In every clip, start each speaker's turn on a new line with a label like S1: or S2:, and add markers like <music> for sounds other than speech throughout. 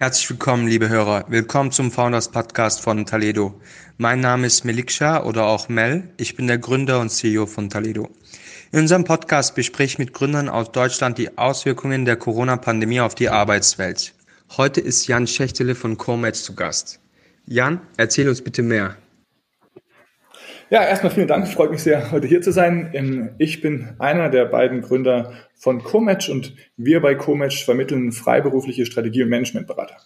S1: Herzlich willkommen, liebe Hörer. Willkommen zum Founders Podcast von Taledo. Mein Name ist Meliksha oder auch Mel. Ich bin der Gründer und CEO von Taledo. In unserem Podcast bespreche ich mit Gründern aus Deutschland die Auswirkungen der Corona-Pandemie auf die Arbeitswelt. Heute ist Jan Schächtele von Comatch zu Gast. Jan, erzähl uns bitte mehr.
S2: Ja, erstmal vielen Dank. Freut mich sehr, heute hier zu sein. Ähm, ich bin einer der beiden Gründer von Comatch und wir bei Comatch vermitteln freiberufliche Strategie- und Managementberater.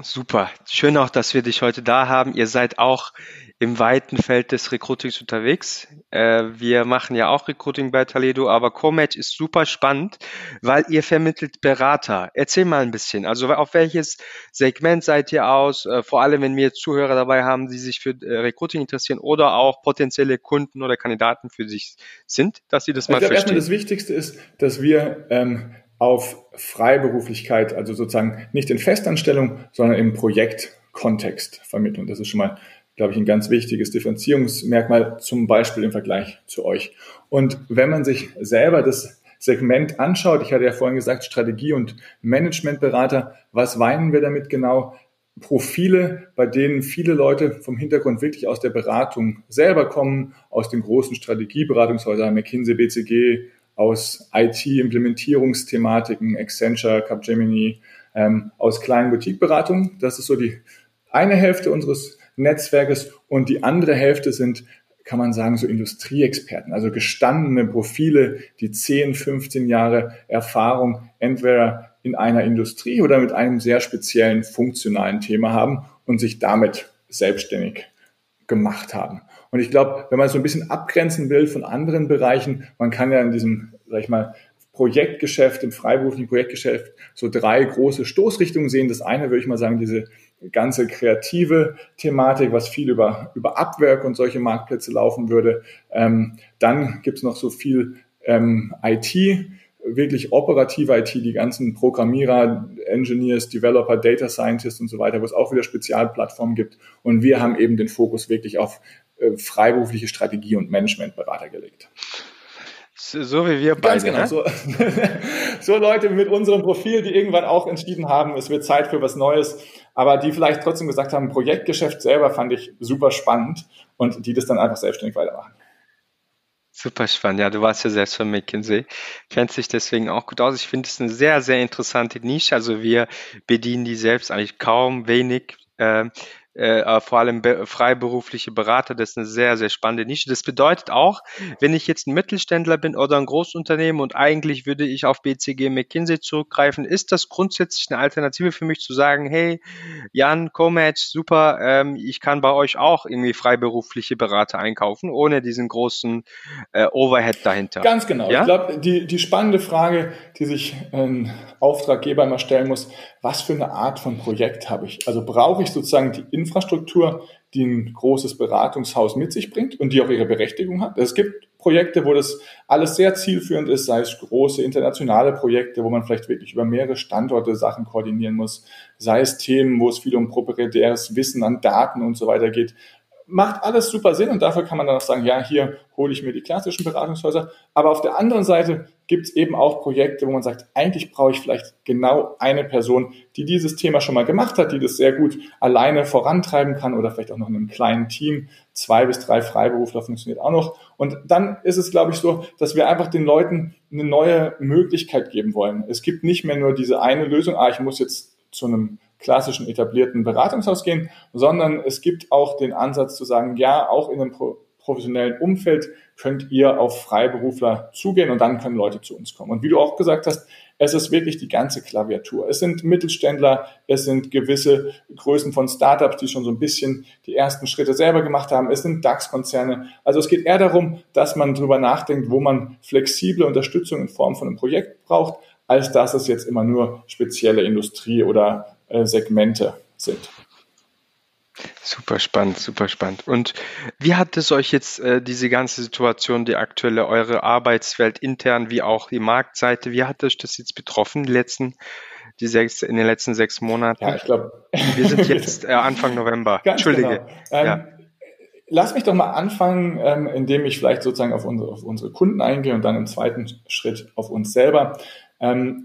S1: Super. Schön auch, dass wir dich heute da haben. Ihr seid auch im weiten Feld des Recruitings unterwegs. Äh, wir machen ja auch Recruiting bei Toledo, aber Comatch ist super spannend, weil ihr vermittelt Berater. Erzähl mal ein bisschen. Also auf welches Segment seid ihr aus? Äh, vor allem, wenn wir Zuhörer dabei haben, die sich für äh, Recruiting interessieren oder auch potenzielle Kunden oder Kandidaten für sich sind, dass sie das mal
S2: ich glaube,
S1: verstehen.
S2: Erstmal das Wichtigste ist, dass wir ähm, auf Freiberuflichkeit, also sozusagen nicht in Festanstellung, sondern im Projektkontext vermitteln. Das ist schon mal, glaube ich, ein ganz wichtiges Differenzierungsmerkmal, zum Beispiel im Vergleich zu euch. Und wenn man sich selber das Segment anschaut, ich hatte ja vorhin gesagt, Strategie- und Managementberater, was weinen wir damit genau? Profile, bei denen viele Leute vom Hintergrund wirklich aus der Beratung selber kommen, aus den großen Strategieberatungshäusern, McKinsey, BCG, aus IT-Implementierungsthematiken, Accenture, Capgemini, ähm, aus kleinen Boutique-Beratungen. Das ist so die eine Hälfte unseres Netzwerkes und die andere Hälfte sind, kann man sagen, so Industrieexperten, also gestandene Profile, die 10, 15 Jahre Erfahrung entweder in einer Industrie oder mit einem sehr speziellen funktionalen Thema haben und sich damit selbstständig gemacht haben. Und ich glaube, wenn man es so ein bisschen abgrenzen will von anderen Bereichen, man kann ja in diesem, sag ich mal, Projektgeschäft, im freiberuflichen Projektgeschäft so drei große Stoßrichtungen sehen. Das eine würde ich mal sagen, diese ganze kreative Thematik, was viel über, über Upwork und solche Marktplätze laufen würde. Ähm, dann gibt's noch so viel ähm, IT, wirklich operative IT, die ganzen Programmierer, Engineers, Developer, Data Scientists und so weiter, wo es auch wieder Spezialplattformen gibt. Und wir haben eben den Fokus wirklich auf äh, freiberufliche Strategie und Managementberater gelegt.
S1: So wie wir beide. Ganz genau. Ne?
S2: So, <laughs> so Leute mit unserem Profil, die irgendwann auch entschieden haben, es wird Zeit für was Neues, aber die vielleicht trotzdem gesagt haben, Projektgeschäft selber fand ich super spannend und die das dann einfach selbstständig weitermachen.
S1: Super spannend. Ja, du warst ja selbst von McKinsey. Kennt sich deswegen auch gut aus. Ich finde es eine sehr, sehr interessante Nische. Also wir bedienen die selbst eigentlich kaum wenig. Äh, äh, äh, vor allem be freiberufliche Berater, das ist eine sehr, sehr spannende Nische. Das bedeutet auch, wenn ich jetzt ein Mittelständler bin oder ein Großunternehmen und eigentlich würde ich auf BCG McKinsey zurückgreifen, ist das grundsätzlich eine Alternative für mich zu sagen, hey, Jan, Comatch, super, ähm, ich kann bei euch auch irgendwie freiberufliche Berater einkaufen, ohne diesen großen äh, Overhead dahinter.
S2: Ganz genau. Ja? Ich glaube, die, die spannende Frage, die sich ein Auftraggeber immer stellen muss, was für eine Art von Projekt habe ich? Also brauche ich sozusagen die Infrastruktur, die ein großes Beratungshaus mit sich bringt und die auch ihre Berechtigung hat. Es gibt Projekte, wo das alles sehr zielführend ist, sei es große internationale Projekte, wo man vielleicht wirklich über mehrere Standorte Sachen koordinieren muss, sei es Themen, wo es viel um proprietäres Wissen an Daten und so weiter geht macht alles super Sinn und dafür kann man dann auch sagen, ja, hier hole ich mir die klassischen Beratungshäuser. Aber auf der anderen Seite gibt es eben auch Projekte, wo man sagt, eigentlich brauche ich vielleicht genau eine Person, die dieses Thema schon mal gemacht hat, die das sehr gut alleine vorantreiben kann oder vielleicht auch noch in einem kleinen Team. Zwei bis drei Freiberufler funktioniert auch noch. Und dann ist es, glaube ich, so, dass wir einfach den Leuten eine neue Möglichkeit geben wollen. Es gibt nicht mehr nur diese eine Lösung, ah, ich muss jetzt zu einem klassischen etablierten Beratungshaus gehen, sondern es gibt auch den Ansatz zu sagen, ja, auch in einem professionellen Umfeld könnt ihr auf Freiberufler zugehen und dann können Leute zu uns kommen. Und wie du auch gesagt hast, es ist wirklich die ganze Klaviatur. Es sind Mittelständler, es sind gewisse Größen von Startups, die schon so ein bisschen die ersten Schritte selber gemacht haben. Es sind DAX-Konzerne. Also es geht eher darum, dass man darüber nachdenkt, wo man flexible Unterstützung in Form von einem Projekt braucht, als dass es jetzt immer nur spezielle Industrie oder äh, Segmente sind.
S1: Super spannend, super spannend. Und wie hat es euch jetzt äh, diese ganze Situation, die aktuelle, eure Arbeitswelt intern wie auch die Marktseite, wie hat euch das jetzt betroffen, die letzten, die sechs, in den letzten sechs Monaten?
S2: Ja, ich glaube.
S1: Wir sind jetzt äh, Anfang November. Entschuldige. Genau. Ähm,
S2: ja. Lass mich doch mal anfangen, ähm, indem ich vielleicht sozusagen auf unsere, auf unsere Kunden eingehe und dann im zweiten Schritt auf uns selber. Ähm,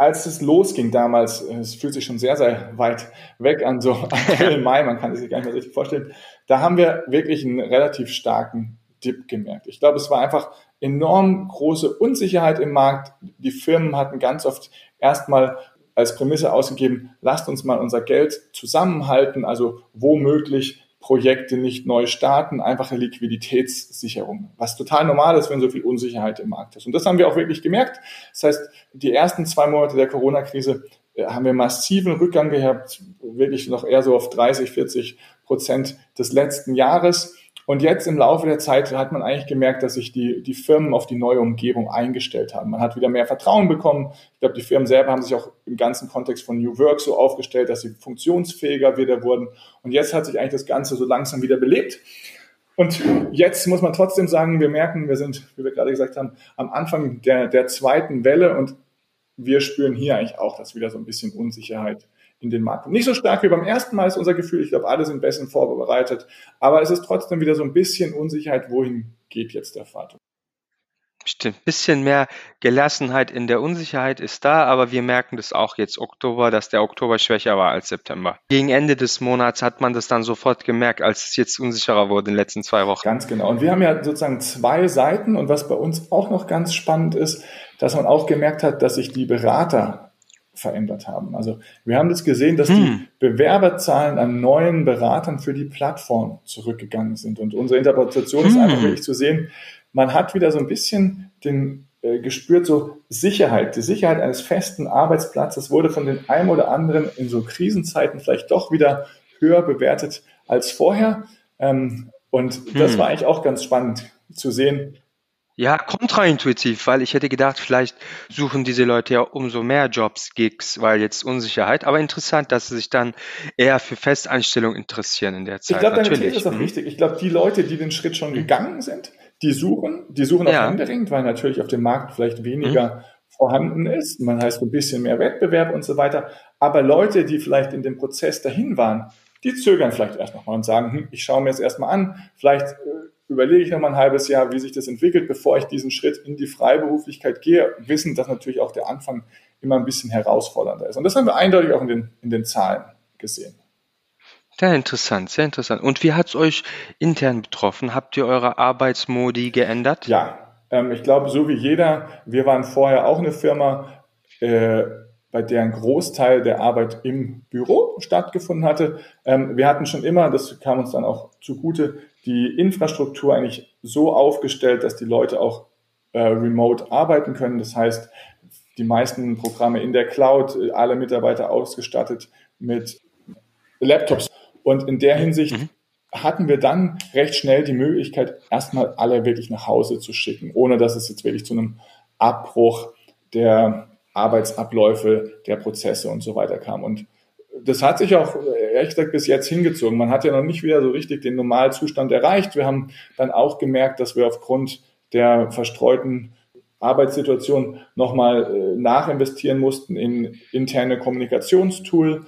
S2: als es losging damals, es fühlt sich schon sehr, sehr weit weg an, so <laughs> April, Mai, man kann es sich gar nicht mehr richtig vorstellen, da haben wir wirklich einen relativ starken Dip gemerkt. Ich glaube, es war einfach enorm große Unsicherheit im Markt. Die Firmen hatten ganz oft erstmal als Prämisse ausgegeben, lasst uns mal unser Geld zusammenhalten, also womöglich Projekte nicht neu starten, einfache Liquiditätssicherung, was total normal ist, wenn so viel Unsicherheit im Markt ist. Und das haben wir auch wirklich gemerkt. Das heißt, die ersten zwei Monate der Corona-Krise äh, haben wir massiven Rückgang gehabt, wirklich noch eher so auf 30, 40 Prozent des letzten Jahres. Und jetzt im Laufe der Zeit hat man eigentlich gemerkt, dass sich die, die Firmen auf die neue Umgebung eingestellt haben. Man hat wieder mehr Vertrauen bekommen. Ich glaube, die Firmen selber haben sich auch im ganzen Kontext von New Work so aufgestellt, dass sie funktionsfähiger wieder wurden. Und jetzt hat sich eigentlich das Ganze so langsam wieder belebt. Und jetzt muss man trotzdem sagen, wir merken, wir sind, wie wir gerade gesagt haben, am Anfang der, der zweiten Welle und wir spüren hier eigentlich auch, dass wieder so ein bisschen Unsicherheit in den Markt. Nicht so stark wie beim ersten Mal ist unser Gefühl. Ich glaube, alle sind besser vorbereitet. Aber es ist trotzdem wieder so ein bisschen Unsicherheit, wohin geht jetzt der Pfad.
S1: Stimmt. Bisschen mehr Gelassenheit in der Unsicherheit ist da, aber wir merken das auch jetzt Oktober, dass der Oktober schwächer war als September. Gegen Ende des Monats hat man das dann sofort gemerkt, als es jetzt unsicherer wurde in den letzten zwei Wochen.
S2: Ganz genau. Und wir haben ja sozusagen zwei Seiten und was bei uns auch noch ganz spannend ist, dass man auch gemerkt hat, dass sich die Berater verändert haben. Also wir haben das gesehen, dass hm. die Bewerberzahlen an neuen Beratern für die Plattform zurückgegangen sind. Und unsere Interpretation hm. ist einfach wirklich zu sehen, man hat wieder so ein bisschen den äh, gespürt, so Sicherheit, die Sicherheit eines festen Arbeitsplatzes wurde von den einen oder anderen in so Krisenzeiten vielleicht doch wieder höher bewertet als vorher. Ähm, und hm. das war eigentlich auch ganz spannend zu sehen,
S1: ja, kontraintuitiv, weil ich hätte gedacht, vielleicht suchen diese Leute ja umso mehr Jobs, Gigs, weil jetzt Unsicherheit. Aber interessant, dass sie sich dann eher für Festeinstellungen interessieren in der Zeit.
S2: Ich glaube, deine These ist auch mhm. wichtig. Ich glaube, die Leute, die den Schritt schon gegangen sind, die suchen, die suchen auch ja. händeringend, weil natürlich auf dem Markt vielleicht weniger mhm. vorhanden ist. Man heißt ein bisschen mehr Wettbewerb und so weiter. Aber Leute, die vielleicht in dem Prozess dahin waren, die zögern vielleicht erst nochmal und sagen, hm, ich schaue mir jetzt erstmal an, vielleicht äh, überlege ich noch mal ein halbes Jahr, wie sich das entwickelt, bevor ich diesen Schritt in die Freiberuflichkeit gehe, wissen, dass natürlich auch der Anfang immer ein bisschen herausfordernder ist. Und das haben wir eindeutig auch in den, in den Zahlen gesehen.
S1: Sehr interessant, sehr interessant. Und wie hat es euch intern betroffen? Habt ihr eure Arbeitsmodi geändert?
S2: Ja, ähm, ich glaube, so wie jeder, wir waren vorher auch eine Firma, äh, bei der ein Großteil der Arbeit im Büro stattgefunden hatte. Ähm, wir hatten schon immer, das kam uns dann auch zugute, die Infrastruktur eigentlich so aufgestellt, dass die Leute auch äh, remote arbeiten können. Das heißt, die meisten Programme in der Cloud, äh, alle Mitarbeiter ausgestattet mit Laptops. Und in der Hinsicht mhm. hatten wir dann recht schnell die Möglichkeit, erstmal alle wirklich nach Hause zu schicken, ohne dass es jetzt wirklich zu einem Abbruch der Arbeitsabläufe, der Prozesse und so weiter kam. Und das hat sich auch ehrlich gesagt bis jetzt hingezogen. Man hat ja noch nicht wieder so richtig den Normalzustand erreicht. Wir haben dann auch gemerkt, dass wir aufgrund der verstreuten Arbeitssituation nochmal äh, nachinvestieren mussten in interne Kommunikationstool,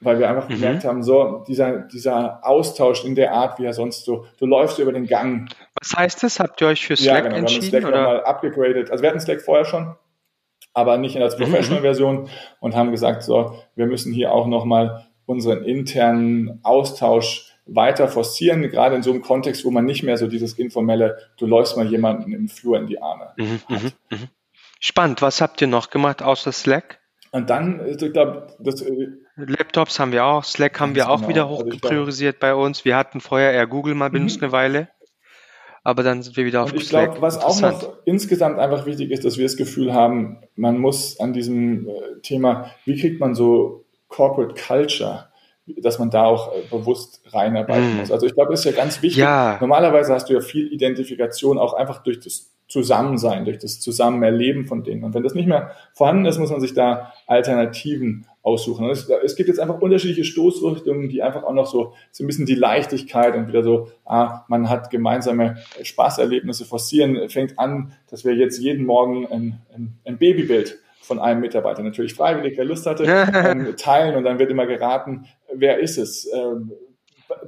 S2: weil wir einfach mhm. gemerkt haben, so dieser, dieser Austausch in der Art, wie er sonst so, du läufst über den Gang.
S1: Was heißt das? Habt ihr euch für Slack ja, genau, entschieden?
S2: Wir haben Slack nochmal abgegradet. Also wir hatten Slack vorher schon, aber nicht in als mhm. Professional-Version und haben gesagt, so, wir müssen hier auch nochmal unseren internen Austausch weiter forcieren, gerade in so einem Kontext, wo man nicht mehr so dieses informelle, du läufst mal jemanden im Flur in die Arme. Mhm,
S1: mhm, mhm. Spannend. Was habt ihr noch gemacht außer Slack?
S2: Und dann, ich glaube, das. Äh,
S1: Laptops haben wir auch, Slack haben wir auch genau. wieder hochgepriorisiert also bei uns. Wir hatten vorher eher Google mal benutzt mhm. eine Weile aber dann sind wir wieder auf
S2: und Ich glaube, was auch noch insgesamt einfach wichtig ist, dass wir das Gefühl haben, man muss an diesem äh, Thema, wie kriegt man so Corporate Culture, dass man da auch äh, bewusst reinarbeiten mm. muss. Also ich glaube, das ist ja ganz wichtig. Ja. Normalerweise hast du ja viel Identifikation auch einfach durch das Zusammensein, durch das Zusammenerleben von Dingen. Und wenn das nicht mehr vorhanden ist, muss man sich da Alternativen aussuchen. Es, es, gibt jetzt einfach unterschiedliche Stoßrichtungen, die einfach auch noch so, so ein bisschen die Leichtigkeit und wieder so, ah, man hat gemeinsame Spaßerlebnisse forcieren, fängt an, dass wir jetzt jeden Morgen ein, ein, ein Babybild von einem Mitarbeiter, natürlich freiwillig, wer Lust hatte, <laughs> ähm, teilen und dann wird immer geraten, wer ist es. Ähm,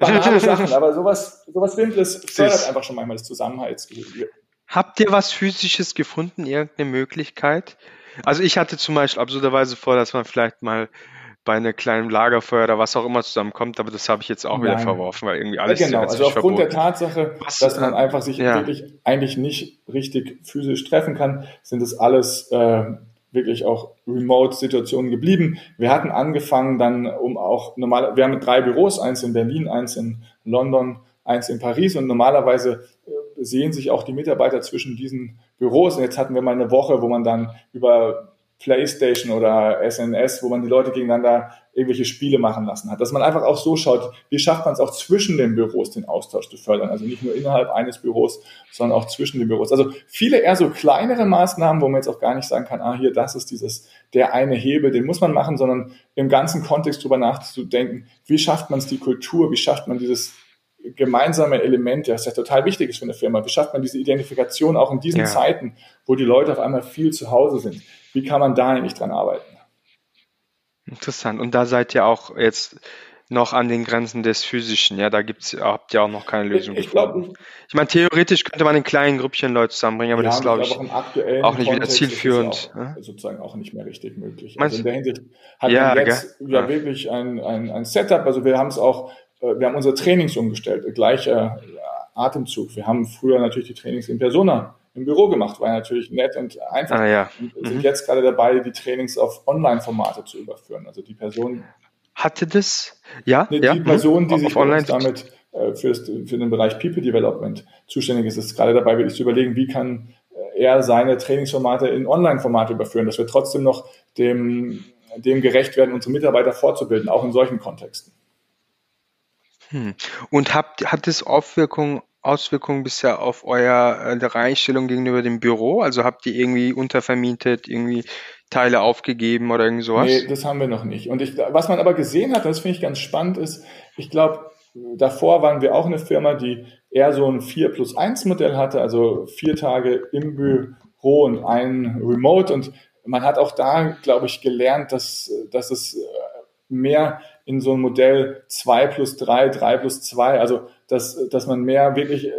S2: banale <laughs> Sachen, aber sowas, sowas Simples fördert einfach schon manchmal das Zusammenhaltsgefühl.
S1: Habt ihr was Physisches gefunden, irgendeine Möglichkeit, Also ich hatte zum Beispiel absurderweise vor, dass man vielleicht mal bei einer kleinen Lagerfeuer oder was auch immer zusammenkommt, aber das habe ich jetzt auch wieder verworfen, weil irgendwie alles
S2: ja, genau. Also aufgrund verboten. der Tatsache, was, dass man äh, einfach sich ja. wirklich eigentlich nicht richtig physisch treffen kann, sind es alles äh, wirklich auch Remote-Situationen geblieben. Wir hatten angefangen dann, um auch normal, wir haben drei Büros, eins in Berlin, eins in London, eins in Paris und normalerweise äh, sehen sich auch die Mitarbeiter zwischen diesen Büros. Und jetzt hatten wir mal eine Woche, wo man dann über PlayStation oder SNS, wo man die Leute gegeneinander irgendwelche Spiele machen lassen hat. Dass man einfach auch so schaut, wie schafft man es auch zwischen den Büros den Austausch zu fördern. Also nicht nur innerhalb eines Büros, sondern auch zwischen den Büros. Also viele eher so kleinere Maßnahmen, wo man jetzt auch gar nicht sagen kann, ah, hier, das ist dieses, der eine Hebel, den muss man machen, sondern im ganzen Kontext drüber nachzudenken, wie schafft man es die Kultur, wie schafft man dieses gemeinsame Element, das ja total wichtig ist für eine Firma. Wie schafft man diese Identifikation auch in diesen ja. Zeiten, wo die Leute auf einmal viel zu Hause sind? Wie kann man da eigentlich dran arbeiten?
S1: Interessant. Und da seid ihr auch jetzt noch an den Grenzen des Physischen. Ja, da gibt's, habt ihr auch noch keine Lösung
S2: ich, gefunden.
S1: ich meine, theoretisch könnte man in kleinen Grüppchen Leute zusammenbringen, aber ja, das glaube ich, auch, auch, nicht wieder zielführend.
S2: Auch, ja? Sozusagen auch nicht mehr richtig möglich. Also in der Hinsicht hat ja, man jetzt ja, ja, wirklich ein, ein, ein Setup. Also wir haben es auch, äh, wir haben unsere Trainings umgestellt, gleicher Atemzug. Wir haben früher natürlich die Trainings in Persona im Büro gemacht, war natürlich nett und einfach.
S1: Ah, ja.
S2: Und sind mhm. jetzt gerade dabei, die Trainings auf Online-Formate zu überführen. Also die Person.
S1: Hatte das? Ja.
S2: Die,
S1: ja.
S2: Person, die sich online damit äh, für, für den Bereich People Development zuständig ist, ist gerade dabei, wirklich zu überlegen, wie kann äh, er seine Trainingsformate in Online-Formate überführen, dass wir trotzdem noch dem, dem gerecht werden, unsere Mitarbeiter fortzubilden, auch in solchen Kontexten.
S1: Hm. Und habt, hat es Auswirkungen Auswirkungen bisher auf euer äh, Einstellung gegenüber dem Büro? Also habt ihr irgendwie untervermietet, irgendwie Teile aufgegeben oder irgend sowas?
S2: Nee, das haben wir noch nicht. Und ich, was man aber gesehen hat, das finde ich ganz spannend, ist, ich glaube, davor waren wir auch eine Firma, die eher so ein 4 plus 1 Modell hatte, also vier Tage im Büro und ein Remote. Und man hat auch da, glaube ich, gelernt, dass, dass es äh, mehr in so ein Modell 2 plus 3, 3 plus 2, also dass, dass man mehr wirklich äh,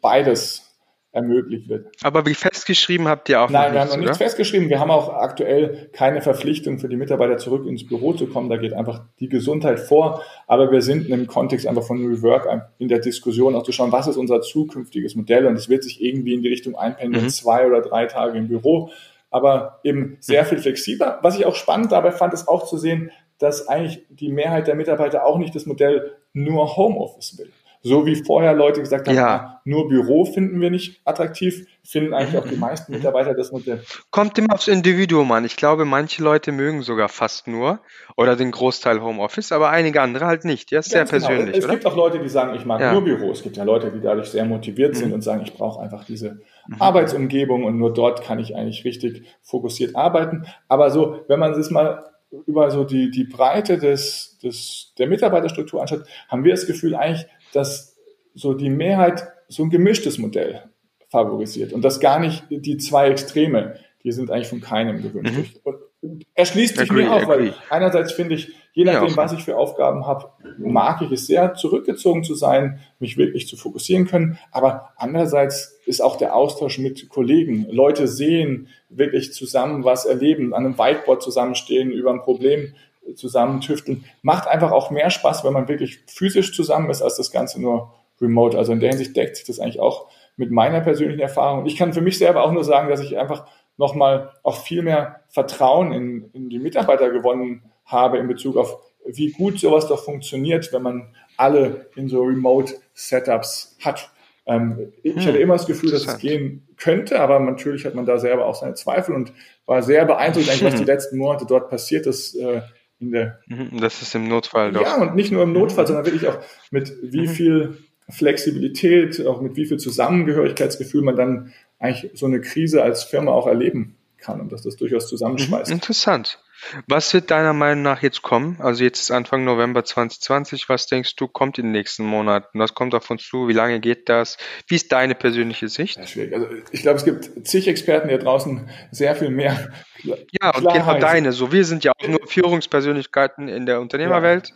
S2: beides ermöglicht wird.
S1: Aber wie festgeschrieben habt ihr auch
S2: Nein, wir haben noch nichts festgeschrieben. Wir haben auch aktuell keine Verpflichtung für die Mitarbeiter zurück ins Büro zu kommen. Da geht einfach die Gesundheit vor. Aber wir sind im Kontext einfach von New Work in der Diskussion auch zu schauen, was ist unser zukünftiges Modell? Und es wird sich irgendwie in die Richtung einpendeln, mhm. zwei oder drei Tage im Büro. Aber eben sehr mhm. viel flexibler. Was ich auch spannend dabei fand, ist auch zu sehen, dass eigentlich die Mehrheit der Mitarbeiter auch nicht das Modell nur Homeoffice will. So wie vorher Leute gesagt haben, ja. Ah, nur Büro finden wir nicht attraktiv, finden eigentlich auch die meisten mhm. Mitarbeiter das Modell.
S1: Kommt immer aufs Individuum an. Ich glaube, manche Leute mögen sogar fast nur oder den Großteil Homeoffice, aber einige andere halt nicht. Ja, ist sehr genau. persönlich.
S2: Es
S1: oder?
S2: gibt auch Leute, die sagen, ich mag ja. nur Büro. Es gibt ja Leute, die dadurch sehr motiviert sind mhm. und sagen, ich brauche einfach diese mhm. Arbeitsumgebung und nur dort kann ich eigentlich richtig fokussiert arbeiten. Aber so, wenn man es mal über so die, die Breite des, des, der Mitarbeiterstruktur anschaut, haben wir das Gefühl eigentlich, dass so die Mehrheit so ein gemischtes Modell favorisiert und das gar nicht die zwei Extreme, die sind eigentlich von keinem gewünscht. Mhm. Und erschließt sich mir auch, weil einerseits finde ich, je nachdem, ja, was ich für Aufgaben habe, mag ich es sehr, zurückgezogen zu sein, mich wirklich zu fokussieren können. Aber andererseits ist auch der Austausch mit Kollegen, Leute sehen, wirklich zusammen was erleben, an einem Whiteboard zusammenstehen, über ein Problem zusammen tüfteln, macht einfach auch mehr Spaß, wenn man wirklich physisch zusammen ist, als das Ganze nur remote. Also in der Hinsicht deckt sich das eigentlich auch mit meiner persönlichen Erfahrung. Ich kann für mich selber auch nur sagen, dass ich einfach nochmal auch viel mehr Vertrauen in, in die Mitarbeiter gewonnen habe in Bezug auf, wie gut sowas doch funktioniert, wenn man alle in so Remote-Setups hat. Ähm, ich hm, hatte immer das Gefühl, dass es gehen könnte, aber natürlich hat man da selber auch seine Zweifel und war sehr beeindruckt, eigentlich, was die <laughs> letzten Monate dort passiert ist. Äh, in der
S1: mhm, das ist im Notfall
S2: doch. Ja, und nicht nur im Notfall, sondern wirklich auch mit wie mhm. viel Flexibilität, auch mit wie viel Zusammengehörigkeitsgefühl man dann eigentlich so eine Krise als Firma auch erleben kann und dass das durchaus zusammenschmeißt.
S1: Mhm, interessant. Was wird deiner Meinung nach jetzt kommen? Also jetzt ist Anfang November 2020. Was denkst du, kommt in den nächsten Monaten? Was kommt auf uns zu? Wie lange geht das? Wie ist deine persönliche Sicht?
S2: Ja, schwierig. Also ich glaube, es gibt zig Experten hier draußen sehr viel mehr.
S1: Ja, und genau deine. So, wir sind ja auch nur Führungspersönlichkeiten in der Unternehmerwelt. Ja.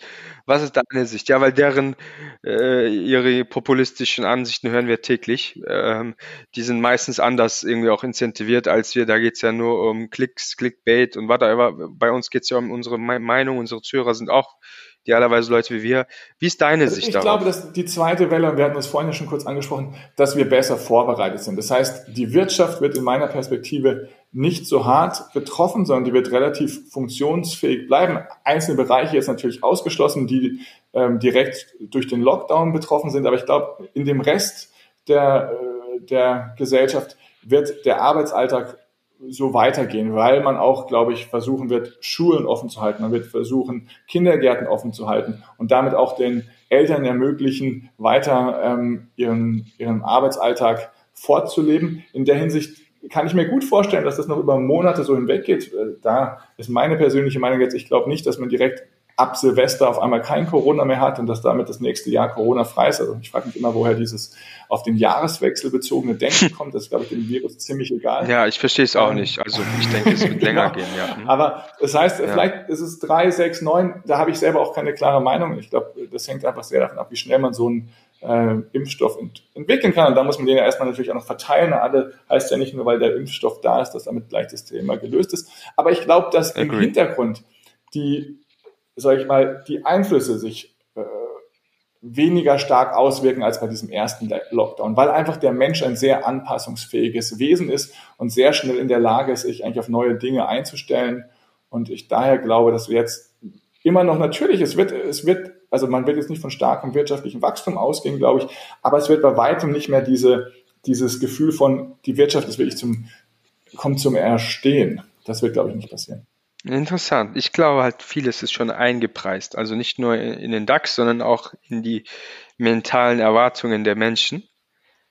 S1: Was ist deine Sicht? Ja, weil deren äh, ihre populistischen Ansichten hören wir täglich. Ähm, die sind meistens anders irgendwie auch incentiviert als wir. Da geht's ja nur um Klicks, Clickbait und whatever. Bei uns geht's ja um unsere Meinung. Unsere Zuhörer sind auch idealerweise Leute wie wir. Wie ist deine also Sicht
S2: ich
S1: darauf?
S2: Ich glaube, dass die zweite Welle, und wir hatten das vorhin ja schon kurz angesprochen, dass wir besser vorbereitet sind. Das heißt, die Wirtschaft wird in meiner Perspektive nicht so hart betroffen, sondern die wird relativ funktionsfähig bleiben. Einzelne Bereiche jetzt natürlich ausgeschlossen, die ähm, direkt durch den Lockdown betroffen sind. Aber ich glaube, in dem Rest der, äh, der Gesellschaft wird der Arbeitsalltag so weitergehen, weil man auch, glaube ich, versuchen wird, Schulen offen zu halten. Man wird versuchen, Kindergärten offen zu halten und damit auch den Eltern ermöglichen, weiter ähm, ihren, ihren Arbeitsalltag fortzuleben. In der Hinsicht kann ich mir gut vorstellen, dass das noch über Monate so hinweggeht. Äh, da ist meine persönliche Meinung jetzt, ich glaube nicht, dass man direkt ab Silvester auf einmal kein Corona mehr hat und dass damit das nächste Jahr Corona frei ist. Also ich frage mich immer, woher dieses auf den Jahreswechsel bezogene Denken kommt. Das ist, glaube ich, dem Virus ziemlich egal.
S1: Ja, ich verstehe es auch ähm, nicht. Also ich denke, es wird länger <laughs> genau. gehen, ja.
S2: Hm. Aber das heißt, ja. vielleicht ist es drei, sechs, neun, da habe ich selber auch keine klare Meinung. Ich glaube, das hängt einfach sehr davon ab, wie schnell man so einen äh, Impfstoff ent entwickeln kann. Und da muss man den ja erstmal natürlich auch noch verteilen. Alle heißt ja nicht nur, weil der Impfstoff da ist, dass damit gleich das Thema gelöst ist. Aber ich glaube, dass Agree. im Hintergrund die sage ich mal, die Einflüsse sich äh, weniger stark auswirken als bei diesem ersten Lockdown, weil einfach der Mensch ein sehr anpassungsfähiges Wesen ist und sehr schnell in der Lage ist, sich eigentlich auf neue Dinge einzustellen. Und ich daher glaube, dass wir jetzt immer noch natürlich, es wird, es wird, also man wird jetzt nicht von starkem wirtschaftlichen Wachstum ausgehen, glaube ich, aber es wird bei weitem nicht mehr diese, dieses Gefühl von, die Wirtschaft ist wirklich zum, kommt zum Erstehen. Das wird, glaube ich, nicht passieren.
S1: Interessant. Ich glaube halt, vieles ist schon eingepreist. Also nicht nur in den DAX, sondern auch in die mentalen Erwartungen der Menschen.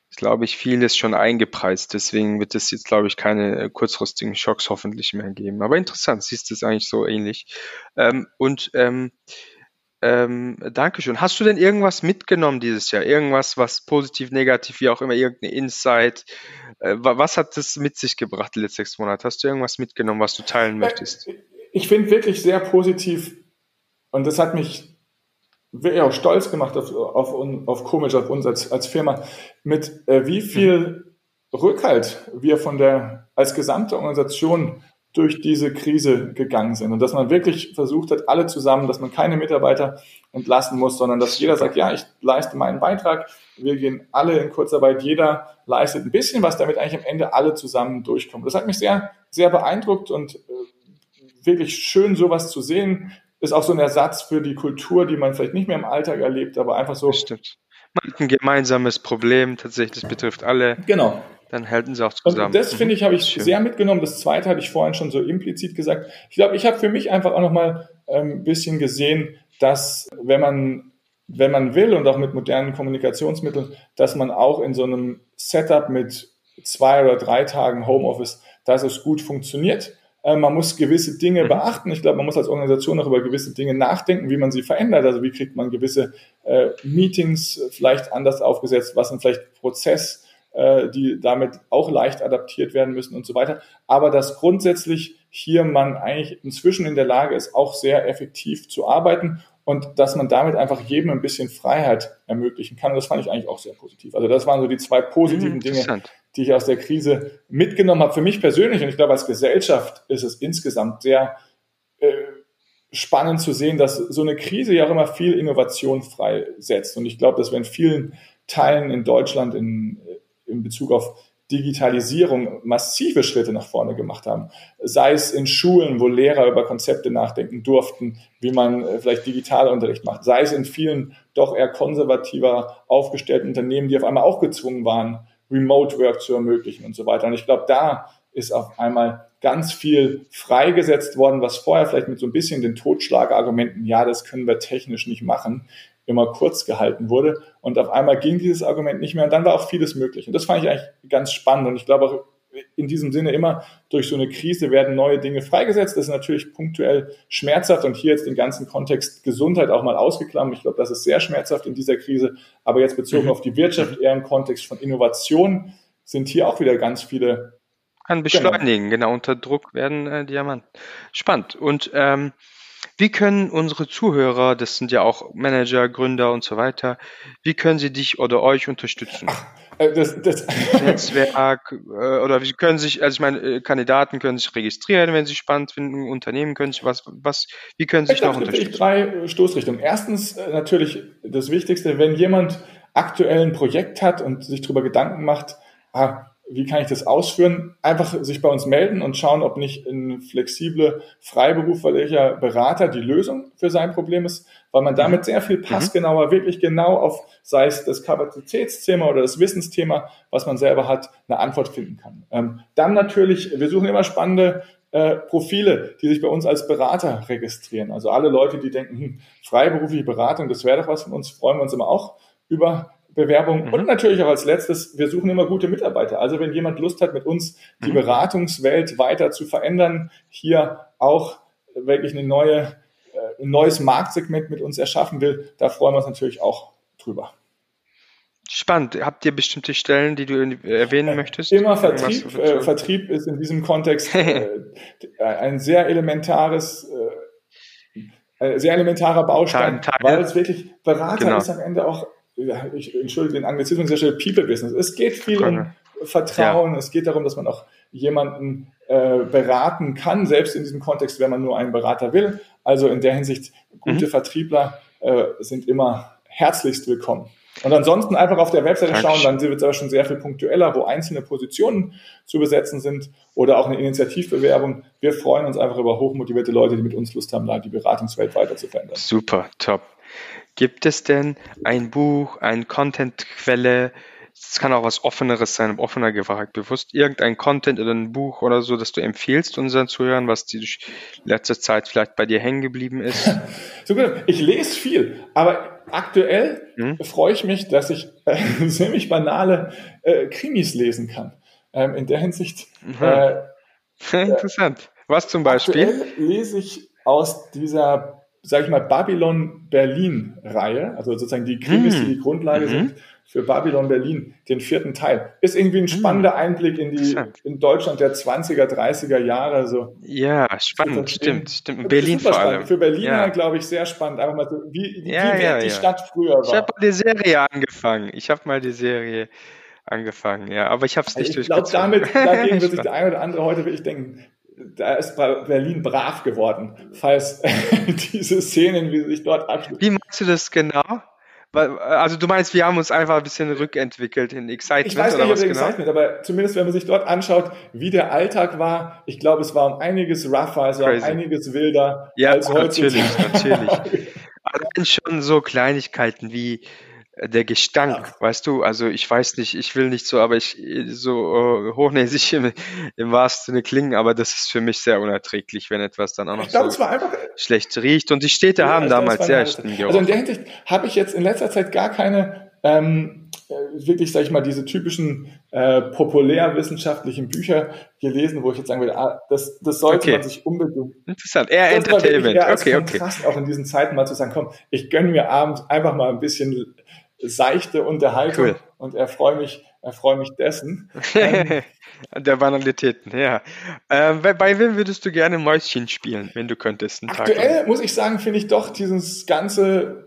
S1: Ist, glaube ich, vieles schon eingepreist. Deswegen wird es jetzt, glaube ich, keine kurzfristigen Schocks hoffentlich mehr geben. Aber interessant, siehst du es eigentlich so ähnlich. Ähm, und ähm, ähm, Dankeschön. Hast du denn irgendwas mitgenommen dieses Jahr? Irgendwas, was positiv, negativ, wie auch immer, irgendeine Insight? Äh, was hat das mit sich gebracht, die letzten sechs Monate? Hast du irgendwas mitgenommen, was du teilen möchtest?
S2: Ich finde wirklich sehr positiv und das hat mich wirklich auch stolz gemacht auf, auf, auf komisch, auf uns als, als Firma, mit äh, wie viel Rückhalt wir von der, als gesamte Organisation durch diese Krise gegangen sind und dass man wirklich versucht hat, alle zusammen, dass man keine Mitarbeiter entlassen muss, sondern dass jeder sagt, ja, ich leiste meinen Beitrag, wir gehen alle in Kurzarbeit, jeder leistet ein bisschen was, damit eigentlich am Ende alle zusammen durchkommen. Das hat mich sehr, sehr beeindruckt und äh, wirklich schön, sowas zu sehen. Ist auch so ein Ersatz für die Kultur, die man vielleicht nicht mehr im Alltag erlebt, aber einfach so.
S1: Stimmt. Man hat ein gemeinsames Problem, tatsächlich, das betrifft alle.
S2: Genau
S1: dann halten sie auch zusammen.
S2: Und das finde ich, habe ich Schön. sehr mitgenommen. Das zweite hatte ich vorhin schon so implizit gesagt. Ich glaube, ich habe für mich einfach auch nochmal ein ähm, bisschen gesehen, dass wenn man, wenn man will und auch mit modernen Kommunikationsmitteln, dass man auch in so einem Setup mit zwei oder drei Tagen Homeoffice, dass es gut funktioniert. Äh, man muss gewisse Dinge mhm. beachten. Ich glaube, man muss als Organisation auch über gewisse Dinge nachdenken, wie man sie verändert. Also wie kriegt man gewisse äh, Meetings vielleicht anders aufgesetzt? Was sind vielleicht Prozess? Äh, die damit auch leicht adaptiert werden müssen und so weiter. Aber dass grundsätzlich hier man eigentlich inzwischen in der Lage ist, auch sehr effektiv zu arbeiten und dass man damit einfach jedem ein bisschen Freiheit ermöglichen kann. Und das fand ich eigentlich auch sehr positiv. Also das waren so die zwei positiven mhm, Dinge, die ich aus der Krise mitgenommen habe. Für mich persönlich und ich glaube als Gesellschaft ist es insgesamt sehr äh, spannend zu sehen, dass so eine Krise ja auch immer viel Innovation freisetzt. Und ich glaube, dass wir in vielen Teilen in Deutschland, in, in Bezug auf Digitalisierung massive Schritte nach vorne gemacht haben. Sei es in Schulen, wo Lehrer über Konzepte nachdenken durften, wie man äh, vielleicht Digitalunterricht macht. Sei es in vielen doch eher konservativer aufgestellten Unternehmen, die auf einmal auch gezwungen waren, Remote Work zu ermöglichen und so weiter. Und ich glaube, da ist auf einmal ganz viel freigesetzt worden, was vorher vielleicht mit so ein bisschen den Totschlagargumenten, ja, das können wir technisch nicht machen, immer kurz gehalten wurde. Und auf einmal ging dieses Argument nicht mehr und dann war auch vieles möglich. Und das fand ich eigentlich ganz spannend. Und ich glaube auch, in diesem Sinne immer durch so eine Krise werden neue Dinge freigesetzt. Das ist natürlich punktuell schmerzhaft und hier jetzt den ganzen Kontext Gesundheit auch mal ausgeklammert. Ich glaube, das ist sehr schmerzhaft in dieser Krise. Aber jetzt bezogen mhm. auf die Wirtschaft, eher im Kontext von Innovation, sind hier auch wieder ganz viele.
S1: Kann beschleunigen, genau, genau unter Druck werden äh, Diamanten. Spannend. Und ähm, wie können unsere Zuhörer, das sind ja auch Manager, Gründer und so weiter, wie können sie dich oder euch unterstützen? Ach, äh, das, das <laughs> Netzwerk äh, oder wie können sich, also ich meine, äh, Kandidaten können sich registrieren, wenn sie spannend finden, Unternehmen können sich was, was, wie können sie sich noch unterstützen?
S2: drei Stoßrichtungen. Erstens natürlich das Wichtigste, wenn jemand aktuell ein Projekt hat und sich darüber Gedanken macht, ah, wie kann ich das ausführen? Einfach sich bei uns melden und schauen, ob nicht ein flexible, freiberuflicher Berater die Lösung für sein Problem ist, weil man damit sehr viel mhm. passgenauer, wirklich genau auf, sei es das Kapazitätsthema oder das Wissensthema, was man selber hat, eine Antwort finden kann. Ähm, dann natürlich, wir suchen immer spannende äh, Profile, die sich bei uns als Berater registrieren. Also alle Leute, die denken, hm, freiberufliche Beratung, das wäre doch was von uns, freuen wir uns immer auch über Bewerbung. Mhm. Und natürlich auch als letztes, wir suchen immer gute Mitarbeiter. Also wenn jemand Lust hat, mit uns die mhm. Beratungswelt weiter zu verändern, hier auch wirklich eine neue, äh, ein neues Marktsegment mit uns erschaffen will, da freuen wir uns natürlich auch drüber.
S1: Spannend. Habt ihr bestimmte Stellen, die du erwähnen möchtest?
S2: Immer Vertrieb. Äh, Vertrieb ist in diesem Kontext äh, <laughs> ein sehr elementares, äh, sehr elementarer Baustein, weil es wirklich Berater genau. ist am Ende auch ich entschuldige den Anglizismus sehr schnell, People Business. Es geht viel um Vertrauen, ja. es geht darum, dass man auch jemanden äh, beraten kann, selbst in diesem Kontext, wenn man nur einen Berater will. Also in der Hinsicht, gute mhm. Vertriebler äh, sind immer herzlichst willkommen. Und ansonsten einfach auf der Webseite schauen, dann wird es aber schon sehr viel punktueller, wo einzelne Positionen zu besetzen sind oder auch eine Initiativbewerbung. Wir freuen uns einfach über hochmotivierte Leute, die mit uns Lust haben, da die Beratungswelt weiter zu verändern.
S1: Super, top. Gibt es denn ein Buch, eine Content-Quelle? Es kann auch was Offeneres sein, offener gefragt, bewusst irgendein Content oder ein Buch oder so, das du empfiehlst unseren Zuhörern, was die letzte Zeit vielleicht bei dir hängen geblieben ist? <laughs>
S2: ich lese viel, aber aktuell hm? freue ich mich, dass ich äh, <laughs> ziemlich banale äh, Krimis lesen kann. Ähm, in der Hinsicht.
S1: Äh, <laughs> Interessant. Was zum Beispiel?
S2: Aktuell lese ich aus dieser sage ich mal, Babylon-Berlin-Reihe, also sozusagen die Krimis, die hm. die Grundlage mhm. sind für Babylon Berlin, den vierten Teil. Ist irgendwie ein hm. spannender Einblick in die in Deutschland der 20er, 30er Jahre. So.
S1: Ja, spannend, stimmt, stimmt. Berlin vor allem.
S2: Für Berliner, ja. glaube ich, sehr spannend. Einfach mal so, wie, wie ja, die Stadt früher war.
S1: Ich habe die Serie angefangen. Ich habe mal die Serie angefangen, ja, aber ich habe es nicht
S2: also Ich glaube, damit dagegen <laughs> wird sich der eine oder andere heute wirklich denken, da ist Berlin brav geworden, falls <laughs> diese Szenen, wie sie sich dort abspielen.
S1: Wie machst du das genau? Also du meinst, wir haben uns einfach ein bisschen rückentwickelt in Excitement
S2: ich weiß nicht, oder was genau? Excitement, aber zumindest wenn man sich dort anschaut, wie der Alltag war, ich glaube, es war um einiges rougher, es war um einiges wilder
S1: ja, als heute. Natürlich, natürlich. <laughs> Allein schon so Kleinigkeiten wie der Gestank, ja. weißt du, also ich weiß nicht, ich will nicht so, aber ich so uh, hochnäsig im, im wahrsten Sinne klingen, aber das ist für mich sehr unerträglich, wenn etwas dann auch noch glaub, so einfach, schlecht riecht. Und die Städte ja, haben damals sehr
S2: schlimm Also in der Hinsicht habe ich jetzt in letzter Zeit gar keine ähm, äh, wirklich, sag ich mal, diese typischen äh, populärwissenschaftlichen Bücher gelesen, wo ich jetzt sagen würde, ah, das, das sollte okay. man sich unbedingt.
S1: Interessant, eher Entertainment. Eher
S2: okay, okay. auch in diesen Zeiten mal zu sagen, komm, ich gönne mir abends einfach mal ein bisschen seichte Unterhaltung cool. und erfreue mich, erfreue mich dessen. <laughs>
S1: Der Banalitäten, ja. Ähm, bei, bei, wem würdest du gerne Mäuschen spielen, wenn du könntest?
S2: Aktuell muss ich sagen, finde ich doch dieses ganze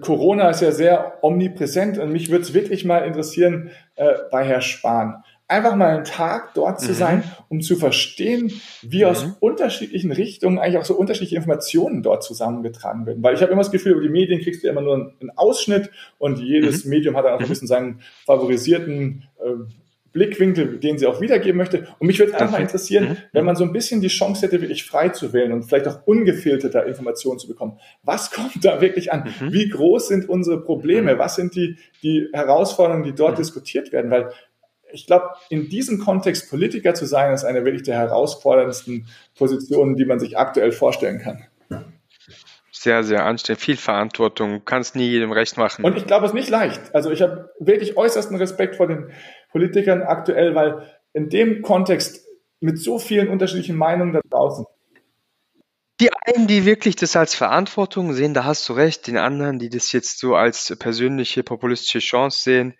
S2: Corona ist ja sehr omnipräsent und mich würde es wirklich mal interessieren äh, bei Herr Spahn einfach mal einen Tag dort zu mhm. sein, um zu verstehen, wie mhm. aus unterschiedlichen Richtungen eigentlich auch so unterschiedliche Informationen dort zusammengetragen werden. Weil ich habe immer das Gefühl, über die Medien kriegst du immer nur einen Ausschnitt und jedes mhm. Medium hat dann auch ein mhm. bisschen seinen favorisierten äh, Blickwinkel, den sie auch wiedergeben möchte. Und mich würde einfach mal interessieren, mhm. wenn man so ein bisschen die Chance hätte, wirklich frei zu wählen und vielleicht auch ungefilterter Informationen zu bekommen. Was <laughs> kommt da wirklich an? Wie groß sind unsere Probleme? Was sind die, die Herausforderungen, die dort diskutiert werden? Weil ich glaube, in diesem Kontext Politiker zu sein, ist eine wirklich der herausforderndsten Positionen, die man sich aktuell vorstellen kann.
S1: Sehr, sehr anstrengend, viel Verantwortung, kannst nie jedem recht machen.
S2: Und ich glaube, es ist nicht leicht. Also ich habe wirklich äußersten Respekt vor den Politikern aktuell, weil in dem Kontext mit so vielen unterschiedlichen Meinungen da draußen.
S1: Die einen, die wirklich das als Verantwortung sehen, da hast du recht. Den anderen, die das jetzt so als persönliche populistische Chance sehen,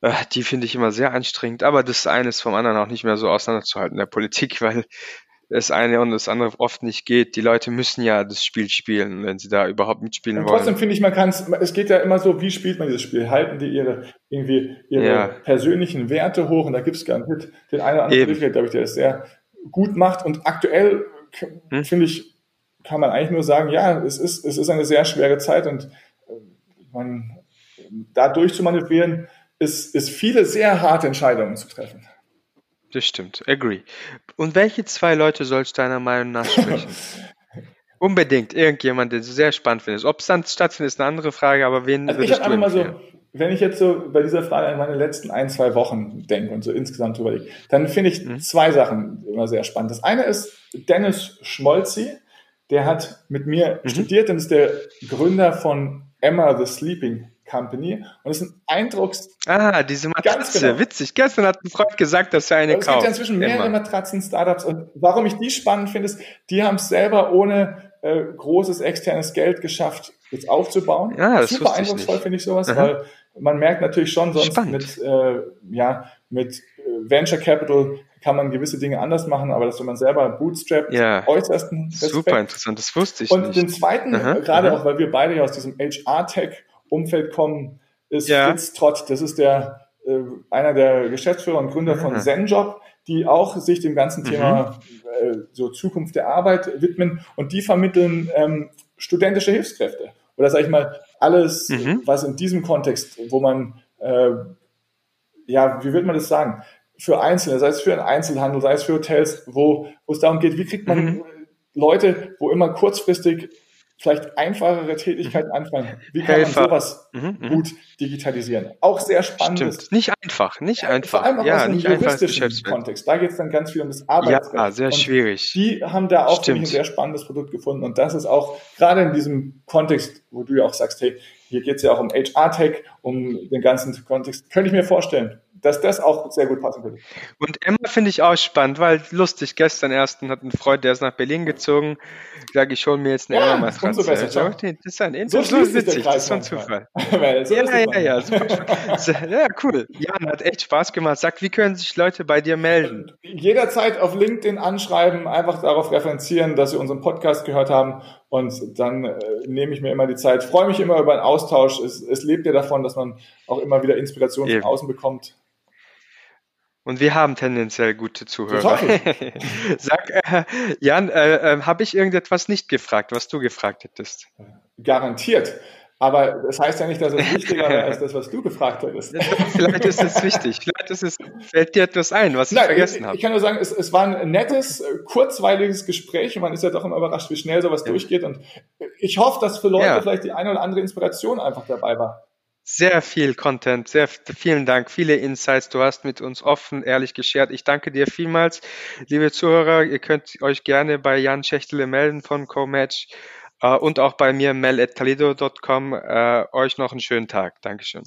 S1: äh, die finde ich immer sehr anstrengend. Aber das eine ist vom anderen auch nicht mehr so auseinanderzuhalten in der Politik, <laughs> weil das eine und das andere oft nicht geht. Die Leute müssen ja das Spiel spielen, wenn sie da überhaupt mitspielen
S2: und
S1: wollen.
S2: Trotzdem finde ich, man kann es, es geht ja immer so, wie spielt man dieses Spiel? Halten die ihre irgendwie ihre ja. persönlichen Werte hoch und da gibt es garantiert den einen oder anderen Politiker, glaube ich, der das sehr gut macht. Und aktuell hm? finde ich, kann man eigentlich nur sagen, ja, es ist, es ist eine sehr schwere Zeit und äh, man da durchzumanövrieren, ist, ist viele sehr harte Entscheidungen zu treffen.
S1: Das stimmt, agree. Und welche zwei Leute sollst du deiner Meinung nach sprechen? <laughs> Unbedingt, irgendjemand, den du sehr spannend findest. Ob es dann stattfindet, ist eine andere Frage, aber wen
S2: also
S1: würdest
S2: ich du mal so, wenn ich jetzt so bei dieser Frage an meine letzten ein, zwei Wochen denke und so insgesamt drüber liege, dann finde ich mhm. zwei Sachen immer sehr spannend. Das eine ist Dennis Schmolzi, der hat mit mir mhm. studiert und ist der Gründer von Emma the Sleeping Company und es ist ein Eindrucks.
S1: Ah, diese Matratze, genau. witzig. Gestern hat ein Freund gesagt, dass er eine kauft.
S2: Es gibt ja inzwischen mehrere Matratzen-Startups und warum ich die spannend finde, ist, die haben es selber ohne äh, großes externes Geld geschafft, jetzt aufzubauen.
S1: Ja, das
S2: Super eindrucksvoll finde ich sowas, Aha. weil man merkt natürlich schon sonst Spannend. mit, äh, ja, mit äh, Venture Capital kann man gewisse Dinge anders machen, aber dass wenn man selber bootstrapped,
S1: ja,
S2: äußersten
S1: Respekt. Super interessant, das wusste ich
S2: Und
S1: nicht.
S2: den zweiten, aha, gerade aha. auch, weil wir beide ja aus diesem HR-Tech-Umfeld kommen, ist ja. Fritz Trott. Das ist der, äh, einer der Geschäftsführer und Gründer von ZenJob, die auch sich dem ganzen mhm. Thema äh, so Zukunft der Arbeit widmen und die vermitteln ähm, studentische Hilfskräfte. Oder sage ich mal, alles, mhm. was in diesem Kontext, wo man, äh, ja, wie würde man das sagen, für Einzelne, sei es für einen Einzelhandel, sei es für Hotels, wo, wo es darum geht, wie kriegt man mhm. Leute, wo immer kurzfristig vielleicht einfachere Tätigkeiten anfangen. Wie kann Helfer. man sowas mhm, mhm, gut digitalisieren? Auch sehr spannend. Stimmt.
S1: Nicht einfach, nicht ja, einfach.
S2: Vor allem auch ja, aus einem juristischen Kontext. Da geht es dann ganz viel um das Arbeitsrecht.
S1: Ja, sehr schwierig.
S2: Die haben da auch ein sehr spannendes Produkt gefunden. Und das ist auch gerade in diesem Kontext, wo du ja auch sagst, hey, hier geht es ja auch um HR-Tech, um den ganzen Kontext, könnte ich mir vorstellen dass das auch sehr gut passen würde.
S1: Und Emma finde ich auch spannend, weil lustig, gestern erst hat ein Freund, der ist nach Berlin gezogen, sage ich, hol mir jetzt eine ja, Emma-Matratze.
S2: Umso besser,
S1: ja. Das ist ein so, so witzig, das ist ein Zufall. <laughs> so ja, ja, ja, super. ja, cool. Jan hat echt Spaß gemacht. Sag, wie können sich Leute bei dir melden?
S2: Jederzeit auf LinkedIn anschreiben, einfach darauf referenzieren, dass sie unseren Podcast gehört haben und dann äh, nehme ich mir immer die Zeit, freue mich immer über einen Austausch. Es, es lebt ja davon, dass man auch immer wieder Inspiration Eben. von außen bekommt.
S1: Und wir haben tendenziell gute Zuhörer. <laughs> Sag, äh, Jan, äh, äh, habe ich irgendetwas nicht gefragt, was du gefragt hättest?
S2: Garantiert. Aber das heißt ja nicht, dass es <laughs> wichtiger wäre als das, was du gefragt hättest.
S1: Vielleicht ist es wichtig. Vielleicht ist es, fällt dir etwas ein, was Nein, ich vergessen habe.
S2: Ich kann nur sagen, es, es war ein nettes, kurzweiliges Gespräch und man ist ja doch immer überrascht, wie schnell sowas ja. durchgeht. Und ich hoffe, dass für Leute ja. vielleicht die eine oder andere Inspiration einfach dabei war.
S1: Sehr viel Content, sehr vielen Dank, viele Insights. Du hast mit uns offen, ehrlich geshared. Ich danke dir vielmals, liebe Zuhörer. Ihr könnt euch gerne bei Jan Schächtele melden von CoMatch äh, und auch bei mir mel.talido.com. Äh, euch noch einen schönen Tag. Dankeschön.